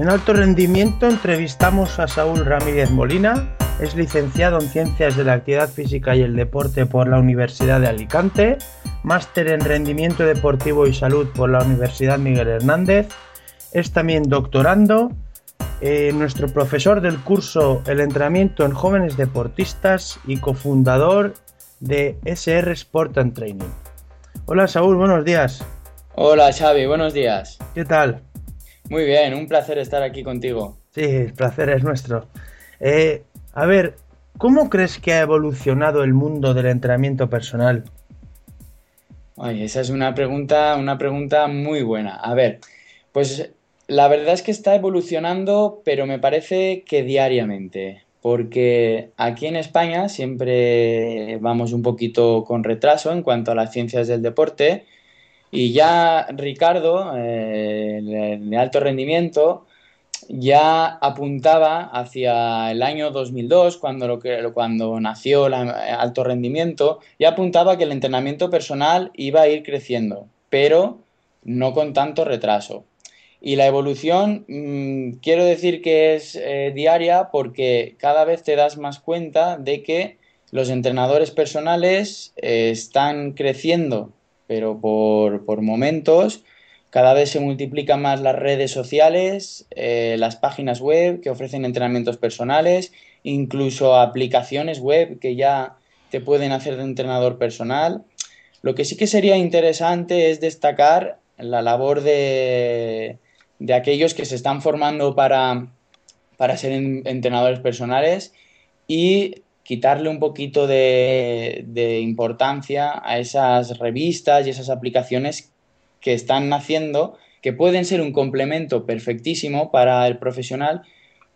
En alto rendimiento entrevistamos a Saúl Ramírez Molina, es licenciado en Ciencias de la Actividad Física y el Deporte por la Universidad de Alicante, máster en Rendimiento Deportivo y Salud por la Universidad Miguel Hernández, es también doctorando, eh, nuestro profesor del curso El entrenamiento en jóvenes deportistas y cofundador de SR Sport and Training. Hola Saúl, buenos días. Hola Xavi, buenos días. ¿Qué tal? Muy bien, un placer estar aquí contigo. Sí, el placer es nuestro. Eh, a ver, ¿cómo crees que ha evolucionado el mundo del entrenamiento personal? Ay, esa es una pregunta, una pregunta muy buena. A ver, pues la verdad es que está evolucionando, pero me parece que diariamente, porque aquí en España siempre vamos un poquito con retraso en cuanto a las ciencias del deporte y ya Ricardo, eh, de alto rendimiento, ya apuntaba hacia el año 2002, cuando, lo que, cuando nació el alto rendimiento, ya apuntaba que el entrenamiento personal iba a ir creciendo, pero no con tanto retraso. Y la evolución, mmm, quiero decir que es eh, diaria porque cada vez te das más cuenta de que los entrenadores personales eh, están creciendo pero por, por momentos cada vez se multiplican más las redes sociales, eh, las páginas web que ofrecen entrenamientos personales, incluso aplicaciones web que ya te pueden hacer de entrenador personal. Lo que sí que sería interesante es destacar la labor de, de aquellos que se están formando para, para ser entrenadores personales y quitarle un poquito de, de, importancia a esas revistas y esas aplicaciones que están naciendo, que pueden ser un complemento perfectísimo para el profesional,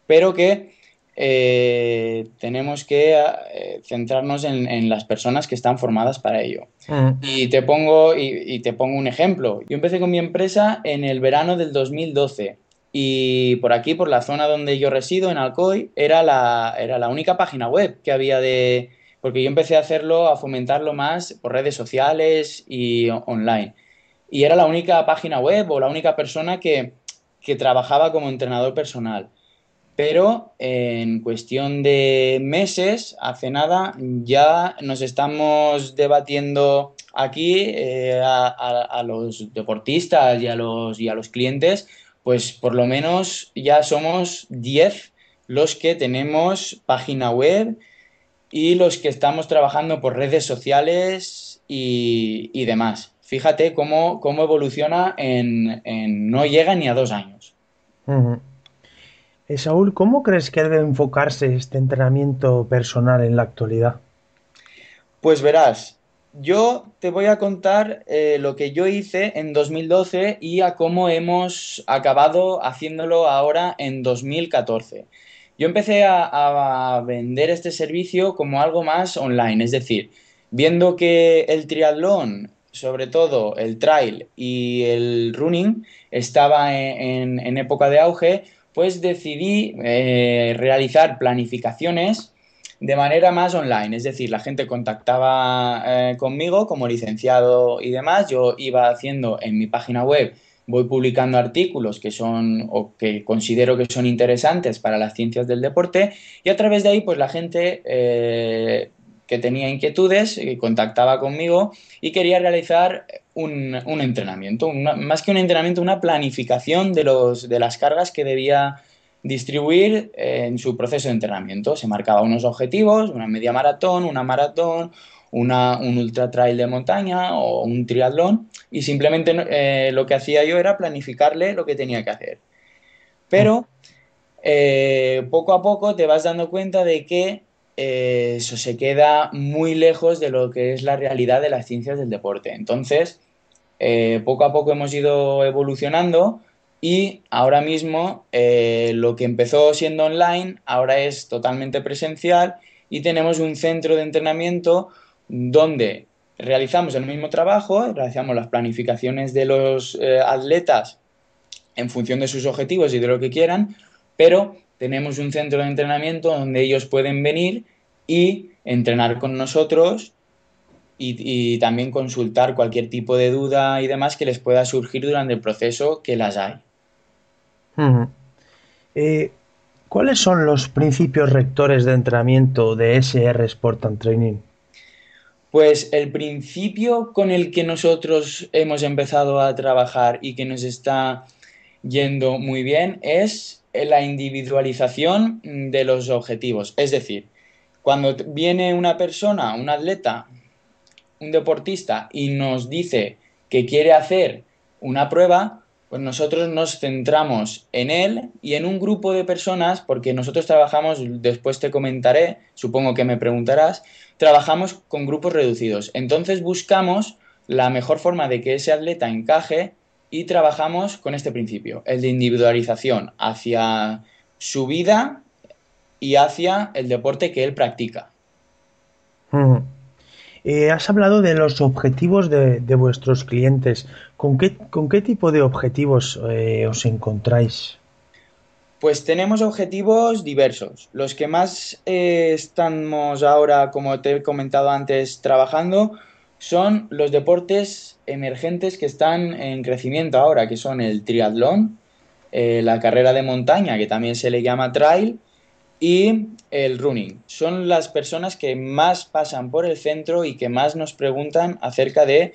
pero que eh, tenemos que eh, centrarnos en, en, las personas que están formadas para ello. Mm. Y, te pongo, y, y te pongo un ejemplo. Yo empecé con mi empresa en el verano del 2012 y por aquí, por la zona donde yo resido, en Alcoy, era la, era la única página web que había de... Porque yo empecé a hacerlo, a fomentarlo más por redes sociales y online. Y era la única página web o la única persona que, que trabajaba como entrenador personal. Pero en cuestión de meses, hace nada, ya nos estamos debatiendo aquí eh, a, los deportistas y los, y a los clientes pues por lo menos ya somos 10 los que tenemos página web y los que estamos trabajando por redes sociales y, y demás. Fíjate cómo, cómo evoluciona en, en, no llega ni a dos años. Uh -huh. eh, Saúl, ¿cómo crees que debe enfocarse este entrenamiento personal en la actualidad? Pues verás, yo te voy a contar eh, lo que yo hice en 2012 y a cómo hemos acabado haciéndolo ahora en 2014. Yo empecé a, vender este servicio como algo más online, es decir, viendo que el triatlón, sobre todo el trail y el running, estaba en, en época de auge, pues decidí eh, realizar planificaciones de manera más online, es decir, la gente contactaba eh, conmigo como licenciado y demás, yo iba haciendo en mi página web, voy publicando artículos que son o que considero que son interesantes para las ciencias del deporte y a través de ahí pues la gente eh, que tenía inquietudes eh, contactaba conmigo y quería realizar un, un entrenamiento, más que un entrenamiento, una planificación de, los, de las cargas que debía distribuir en su proceso de entrenamiento. Se marcaba unos objetivos, una media maratón, una maratón, una, un ultra trail de montaña o un triatlón y simplemente eh, lo que hacía yo era planificarle lo que tenía que hacer. Pero eh, poco a poco te vas dando cuenta de que eh, eso se queda muy lejos de lo que es la realidad de las ciencias del deporte. Entonces, eh, poco a poco hemos ido evolucionando y ahora mismo eh, lo que empezó siendo online ahora es totalmente presencial y tenemos un centro de entrenamiento donde realizamos el mismo trabajo, realizamos las planificaciones de los eh, atletas en función de sus objetivos y de lo que quieran, pero tenemos un centro de entrenamiento donde ellos pueden venir y entrenar con nosotros y, y, también consultar cualquier tipo de duda y demás que les pueda surgir durante el proceso que las hay. Uh -huh. Eh, ¿Cuáles son los principios rectores de entrenamiento de SR Sport and Training? Pues el principio con el que nosotros hemos empezado a trabajar y que nos está yendo muy bien es la individualización de los objetivos. Es decir, cuando viene una persona, un atleta, un deportista y nos dice que quiere hacer una prueba, pues nosotros nos centramos en él y en un grupo de personas, porque nosotros trabajamos, después te comentaré, supongo que me preguntarás, trabajamos con grupos reducidos. Entonces buscamos la mejor forma de que ese atleta encaje y trabajamos con este principio, el de individualización hacia su vida y hacia el deporte que él practica. Eh, has hablado de los objetivos de, vuestros clientes. ¿Con qué, tipo de objetivos eh, os encontráis? Pues tenemos objetivos diversos. Los que más eh, estamos ahora, como te he comentado antes, trabajando son los deportes emergentes que están en crecimiento ahora, que son el triatlón, la carrera de montaña, que también se le llama trail, y el running. Son las personas que más pasan por el centro y que más nos preguntan acerca de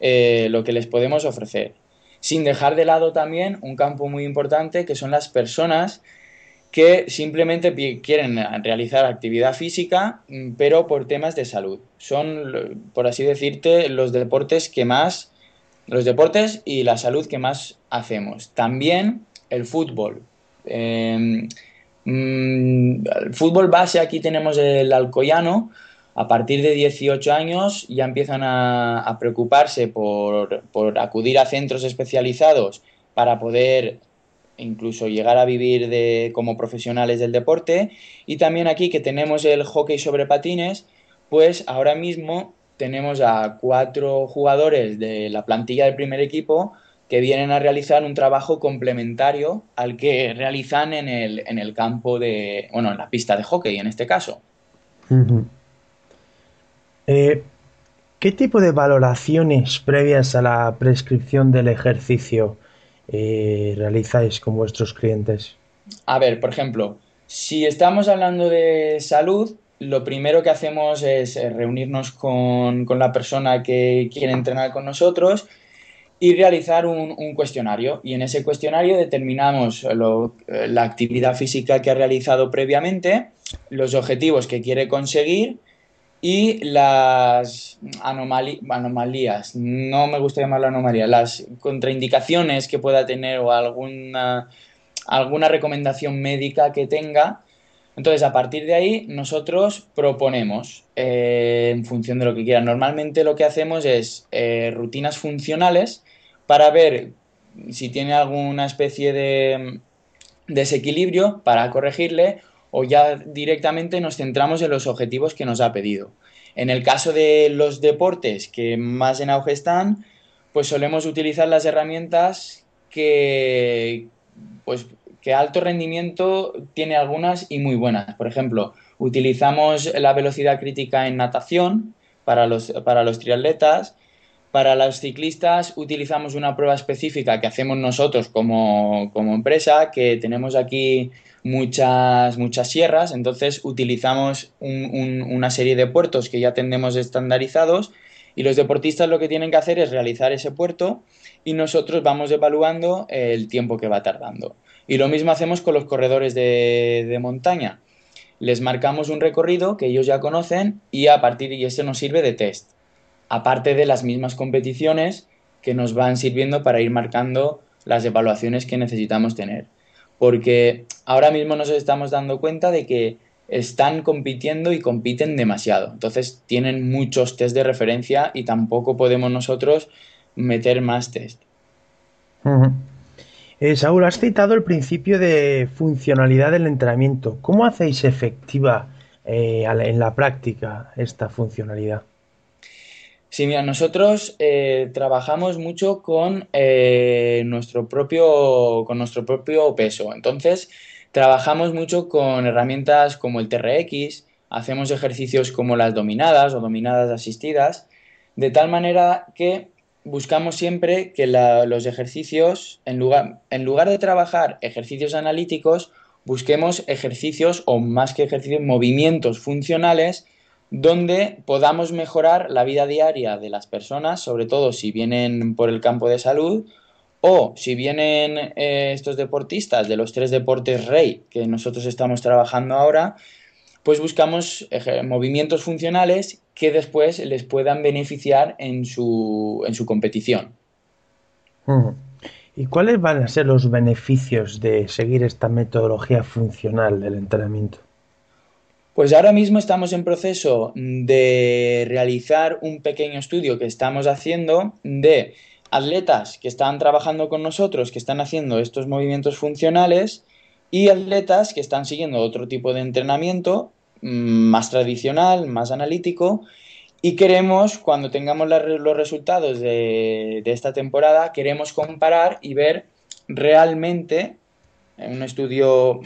eh, lo que les podemos ofrecer. Sin dejar de lado también un campo muy importante que son las personas que simplemente quieren realizar actividad física, mm, pero por temas de salud. Son, por así decirte, los deportes que más, los deportes y la salud que más hacemos. También el fútbol. Em, Mm, fútbol base aquí tenemos el Alcoyano. A partir de 18 años ya empiezan a, preocuparse por, acudir a centros especializados para poder incluso llegar a vivir de, como profesionales del deporte. Y también aquí que tenemos el hockey sobre patines, pues ahora mismo tenemos a cuatro jugadores de la plantilla del primer equipo que vienen a realizar un trabajo complementario al que realizan en el, en el campo de, bueno, en la pista de hockey en este caso. Eh, ¿Qué tipo de valoraciones previas a la prescripción del ejercicio eh, realizáis con vuestros clientes? A ver, por ejemplo, si estamos hablando de salud, lo primero que hacemos es eh, reunirnos con, con la persona que quiere entrenar con nosotros y realizar un, cuestionario. Y en ese cuestionario determinamos la actividad física que ha realizado previamente, los objetivos que quiere conseguir y las anomalías, no me gusta llamarlo anomalía, las contraindicaciones que pueda tener o alguna, alguna recomendación médica que tenga. Entonces, a partir de ahí, nosotros proponemos eh, en función de lo que quiera. Normalmente lo que hacemos es eh, rutinas funcionales para ver si tiene alguna especie de desequilibrio para corregirle o ya directamente nos centramos en los objetivos que nos ha pedido. En el caso de los deportes que más en auge están, pues solemos utilizar las herramientas que, pues, alto rendimiento tiene algunas y muy buenas. Por ejemplo, utilizamos la velocidad crítica en natación para los, para los triatletas, para los ciclistas utilizamos una prueba específica que hacemos nosotros como, empresa, que tenemos aquí muchas, muchas sierras, entonces utilizamos una serie de puertos que ya tenemos estandarizados y los deportistas lo que tienen que hacer es realizar ese puerto y nosotros vamos evaluando el tiempo que va tardando. Y lo mismo hacemos con los corredores de, montaña. Les marcamos un recorrido que ellos ya conocen y a partir de eso nos sirve de test aparte de las mismas competiciones que nos van sirviendo para ir marcando las evaluaciones que necesitamos tener. Porque ahora mismo nos estamos dando cuenta de que están compitiendo y compiten demasiado. Entonces tienen muchos test de referencia y tampoco podemos nosotros meter más test. Eh, Saúl, has citado el principio de funcionalidad del entrenamiento. ¿Cómo hacéis efectiva eh, en la práctica esta funcionalidad? Sí, mira, nosotros eh, trabajamos mucho con, eh, nuestro propio, con nuestro propio peso. Entonces, trabajamos mucho con herramientas como el TRX, hacemos ejercicios como las dominadas o dominadas asistidas, de tal manera que buscamos siempre que los ejercicios, en lugar, en lugar de trabajar ejercicios analíticos, busquemos ejercicios o más que ejercicios, movimientos funcionales donde podamos mejorar la vida diaria de las personas, sobre todo si vienen por el campo de salud o si vienen eh, estos deportistas de los tres deportes rey que nosotros estamos trabajando ahora, pues buscamos movimientos funcionales que después les puedan beneficiar en su, en su competición. ¿Y cuáles van a ser los beneficios de seguir esta metodología funcional del entrenamiento? Pues ahora mismo estamos en proceso de realizar un pequeño estudio que estamos haciendo de atletas que están trabajando con nosotros, que están haciendo estos movimientos funcionales y atletas que están siguiendo otro tipo de entrenamiento más tradicional, más analítico y queremos, cuando tengamos los resultados de, esta temporada, queremos comparar y ver realmente, en un estudio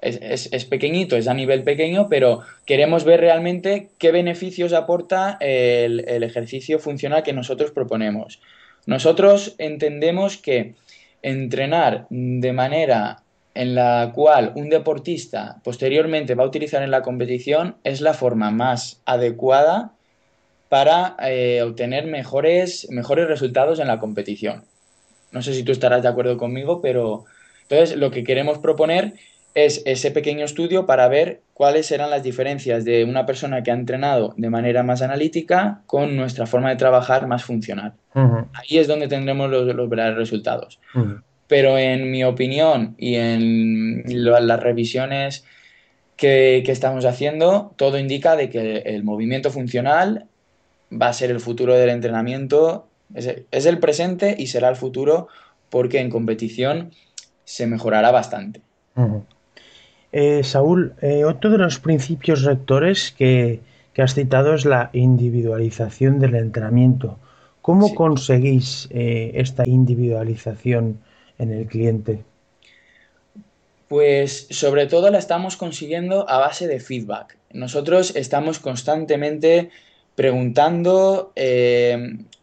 es, pequeñito, es a nivel pequeño, pero queremos ver realmente qué beneficios aporta el, el, ejercicio funcional que nosotros proponemos. Nosotros entendemos que entrenar de manera en la cual un deportista posteriormente va a utilizar en la competición es la forma más adecuada para eh, obtener mejores, mejores resultados en la competición. No sé si tú estarás de acuerdo conmigo, pero entonces lo que queremos proponer es ese pequeño estudio para ver cuáles serán las diferencias de una persona que ha entrenado de manera más analítica con nuestra forma de trabajar más funcional. Ahí es donde tendremos los, los verdaderos resultados. Pero en mi opinión y en las revisiones que, estamos haciendo, todo indica de que el movimiento funcional va a ser el futuro del entrenamiento, es, el presente y será el futuro porque en competición se mejorará bastante. Eh, Saúl, eh, otro de los principios rectores que, has citado es la individualización del entrenamiento. ¿Cómo conseguís eh, esta individualización en el cliente? Pues sobre todo la estamos consiguiendo a base de feedback. Nosotros estamos constantemente preguntando,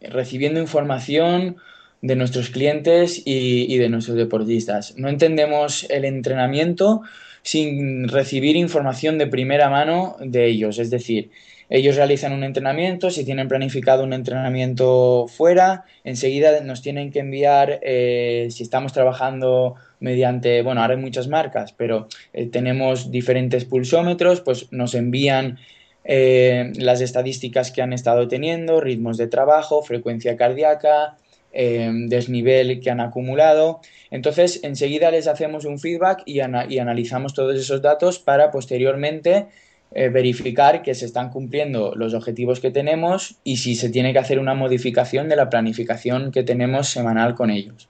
recibiendo información de nuestros clientes y, de nuestros deportistas. No entendemos el entrenamiento sin recibir información de primera mano de ellos. Es decir, ellos realizan un entrenamiento, si tienen planificado un entrenamiento fuera, enseguida nos tienen que enviar, eh, si estamos trabajando mediante, bueno, ahora hay muchas marcas, pero eh, tenemos diferentes pulsómetros, pues nos envían eh, las estadísticas que han estado teniendo, ritmos de trabajo, frecuencia cardíaca, Em, desnivel que han acumulado. Entonces, enseguida les hacemos un feedback y, analizamos todos esos datos para posteriormente eh, verificar que se están cumpliendo los objetivos que tenemos y si se tiene que hacer una modificación de la planificación que tenemos semanal con ellos.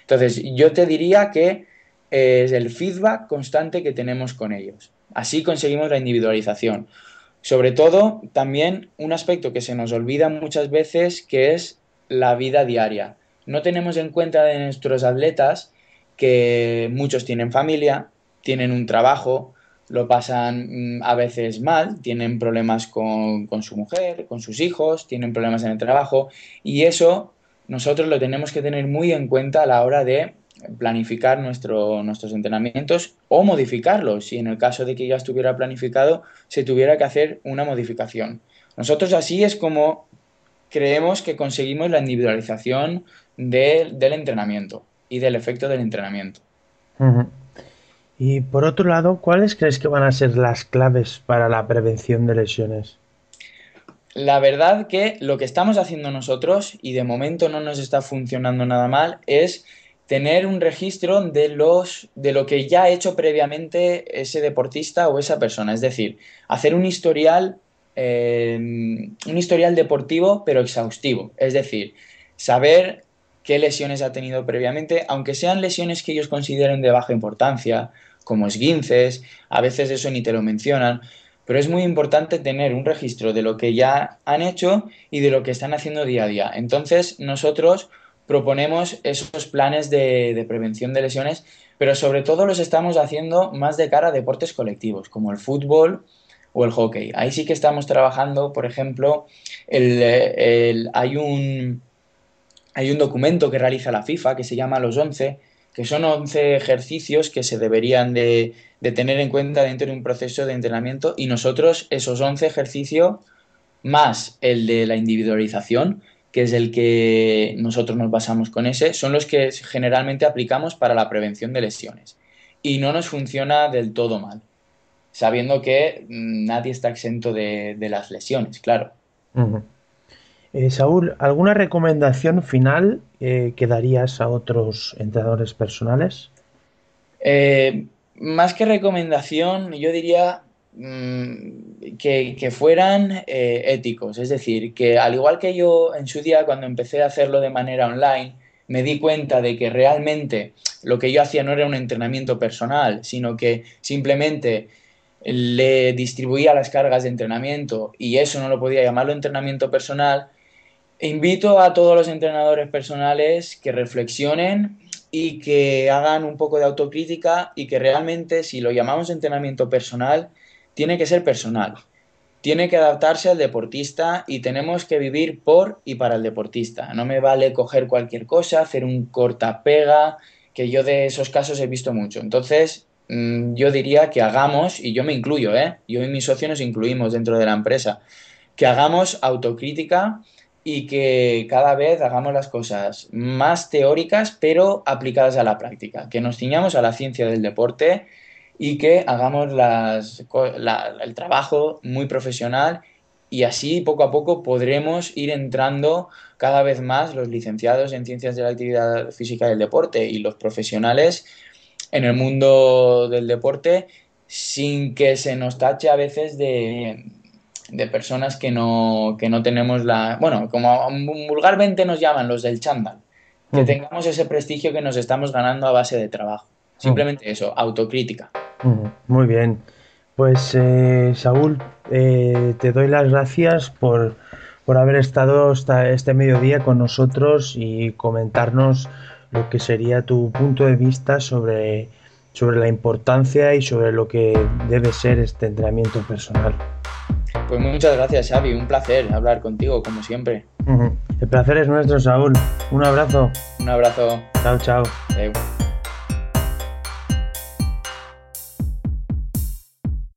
Entonces, yo te diría que es el feedback constante que tenemos con ellos. Así conseguimos la individualización. Sobre todo, también un aspecto que se nos olvida muchas veces, que es la vida diaria. No tenemos en cuenta de nuestros atletas que muchos tienen familia, tienen un trabajo, lo pasan mm, a veces mal, tienen problemas con, con, su mujer, con sus hijos, tienen problemas en el trabajo y eso nosotros lo tenemos que tener muy en cuenta a la hora de planificar nuestro, nuestros entrenamientos o modificarlos, si en el caso de que ya estuviera planificado se tuviera que hacer una modificación. Nosotros así es como creemos que conseguimos la individualización del entrenamiento y del efecto del entrenamiento. Y por otro lado, ¿cuáles crees que van a ser las claves para la prevención de lesiones? La verdad que lo que estamos haciendo nosotros, y de momento no nos está funcionando nada mal, es tener un registro de los de lo que ya ha hecho previamente ese deportista o esa persona, es decir, hacer un historial un historial deportivo pero exhaustivo, es decir, saber qué lesiones ha tenido previamente, aunque sean lesiones que ellos consideren de baja importancia, como esguinces, a veces eso ni te lo mencionan, pero es muy importante tener un registro de lo que ya han hecho y de lo que están haciendo día a día. Entonces, nosotros proponemos esos planes de, de, prevención de lesiones, pero sobre todo los estamos haciendo más de cara a deportes colectivos, como el fútbol o el hockey. Ahí sí que estamos trabajando, por ejemplo, hay un, hay un documento que realiza la FIFA que se llama Los 11, que son 11 ejercicios que se deberían de, de tener en cuenta dentro de un proceso de entrenamiento y nosotros esos 11 ejercicios más el de la individualización, que es el que nosotros nos basamos con ese, son los que generalmente aplicamos para la prevención de lesiones. Y no nos funciona del todo mal, sabiendo que mm, nadie está exento de, las lesiones, claro. Eh, Saúl, ¿alguna recomendación final eh, que darías a otros entrenadores personales? Eh, más que recomendación, yo diría mm, que, fueran éticos. Es decir, que al igual que yo en su día cuando empecé a hacerlo de manera online, me di cuenta de que realmente lo que yo hacía no era un entrenamiento personal, sino que simplemente le distribuía las cargas de entrenamiento y eso no lo podía llamarlo entrenamiento personal, invito a todos los entrenadores personales que reflexionen y que hagan un poco de autocrítica y que realmente si lo llamamos entrenamiento personal, tiene que ser personal. Tiene que adaptarse al deportista y tenemos que vivir por y para el deportista. No me vale coger cualquier cosa, hacer un corta pega, que yo de esos casos he visto mucho. Entonces, yo diría que hagamos, y yo me incluyo, ¿eh? yo y mis socios nos incluimos dentro de la empresa, que hagamos autocrítica y que cada vez hagamos las cosas más teóricas pero aplicadas a la práctica, que nos ciñamos a la ciencia del deporte y que hagamos el trabajo muy profesional y así poco a poco podremos ir entrando cada vez más los licenciados en ciencias de la actividad física y del deporte y los profesionales en el mundo del deporte sin que se nos tache a veces de, de personas que no, que no tenemos la... Bueno, como vulgarmente nos llaman los del chándal, que tengamos ese prestigio que nos estamos ganando a base de trabajo. Simplemente eso, autocrítica. Muy bien. Pues eh, Saúl, eh, te doy las gracias por, por haber estado hasta este mediodía con nosotros y comentarnos lo que sería tu punto de vista sobre, sobre la importancia y sobre lo que debe ser este entrenamiento personal. Pues muchas gracias, Xavi. Un placer hablar contigo, como siempre. El placer es nuestro, Saúl. Un abrazo. Un abrazo. Chao, chao.